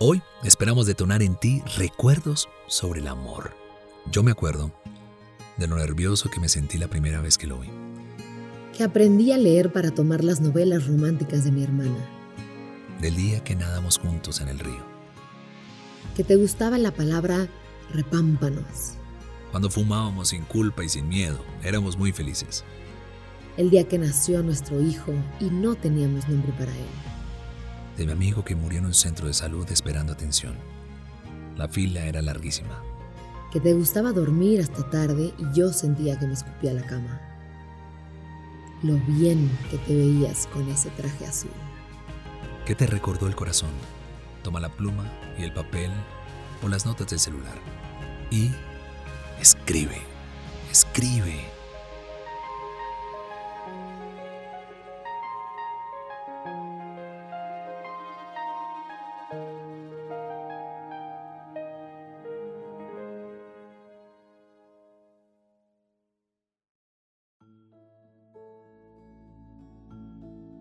Hoy esperamos detonar en ti recuerdos sobre el amor. Yo me acuerdo de lo nervioso que me sentí la primera vez que lo vi. Que aprendí a leer para tomar las novelas románticas de mi hermana. Del día que nadamos juntos en el río. Que te gustaba la palabra repámpanos. Cuando fumábamos sin culpa y sin miedo, éramos muy felices. El día que nació nuestro hijo y no teníamos nombre para él de mi amigo que murió en un centro de salud esperando atención. La fila era larguísima. Que te gustaba dormir hasta tarde y yo sentía que me escupía la cama. Lo bien que te veías con ese traje azul. ¿Qué te recordó el corazón? Toma la pluma y el papel o las notas del celular y escribe, escribe.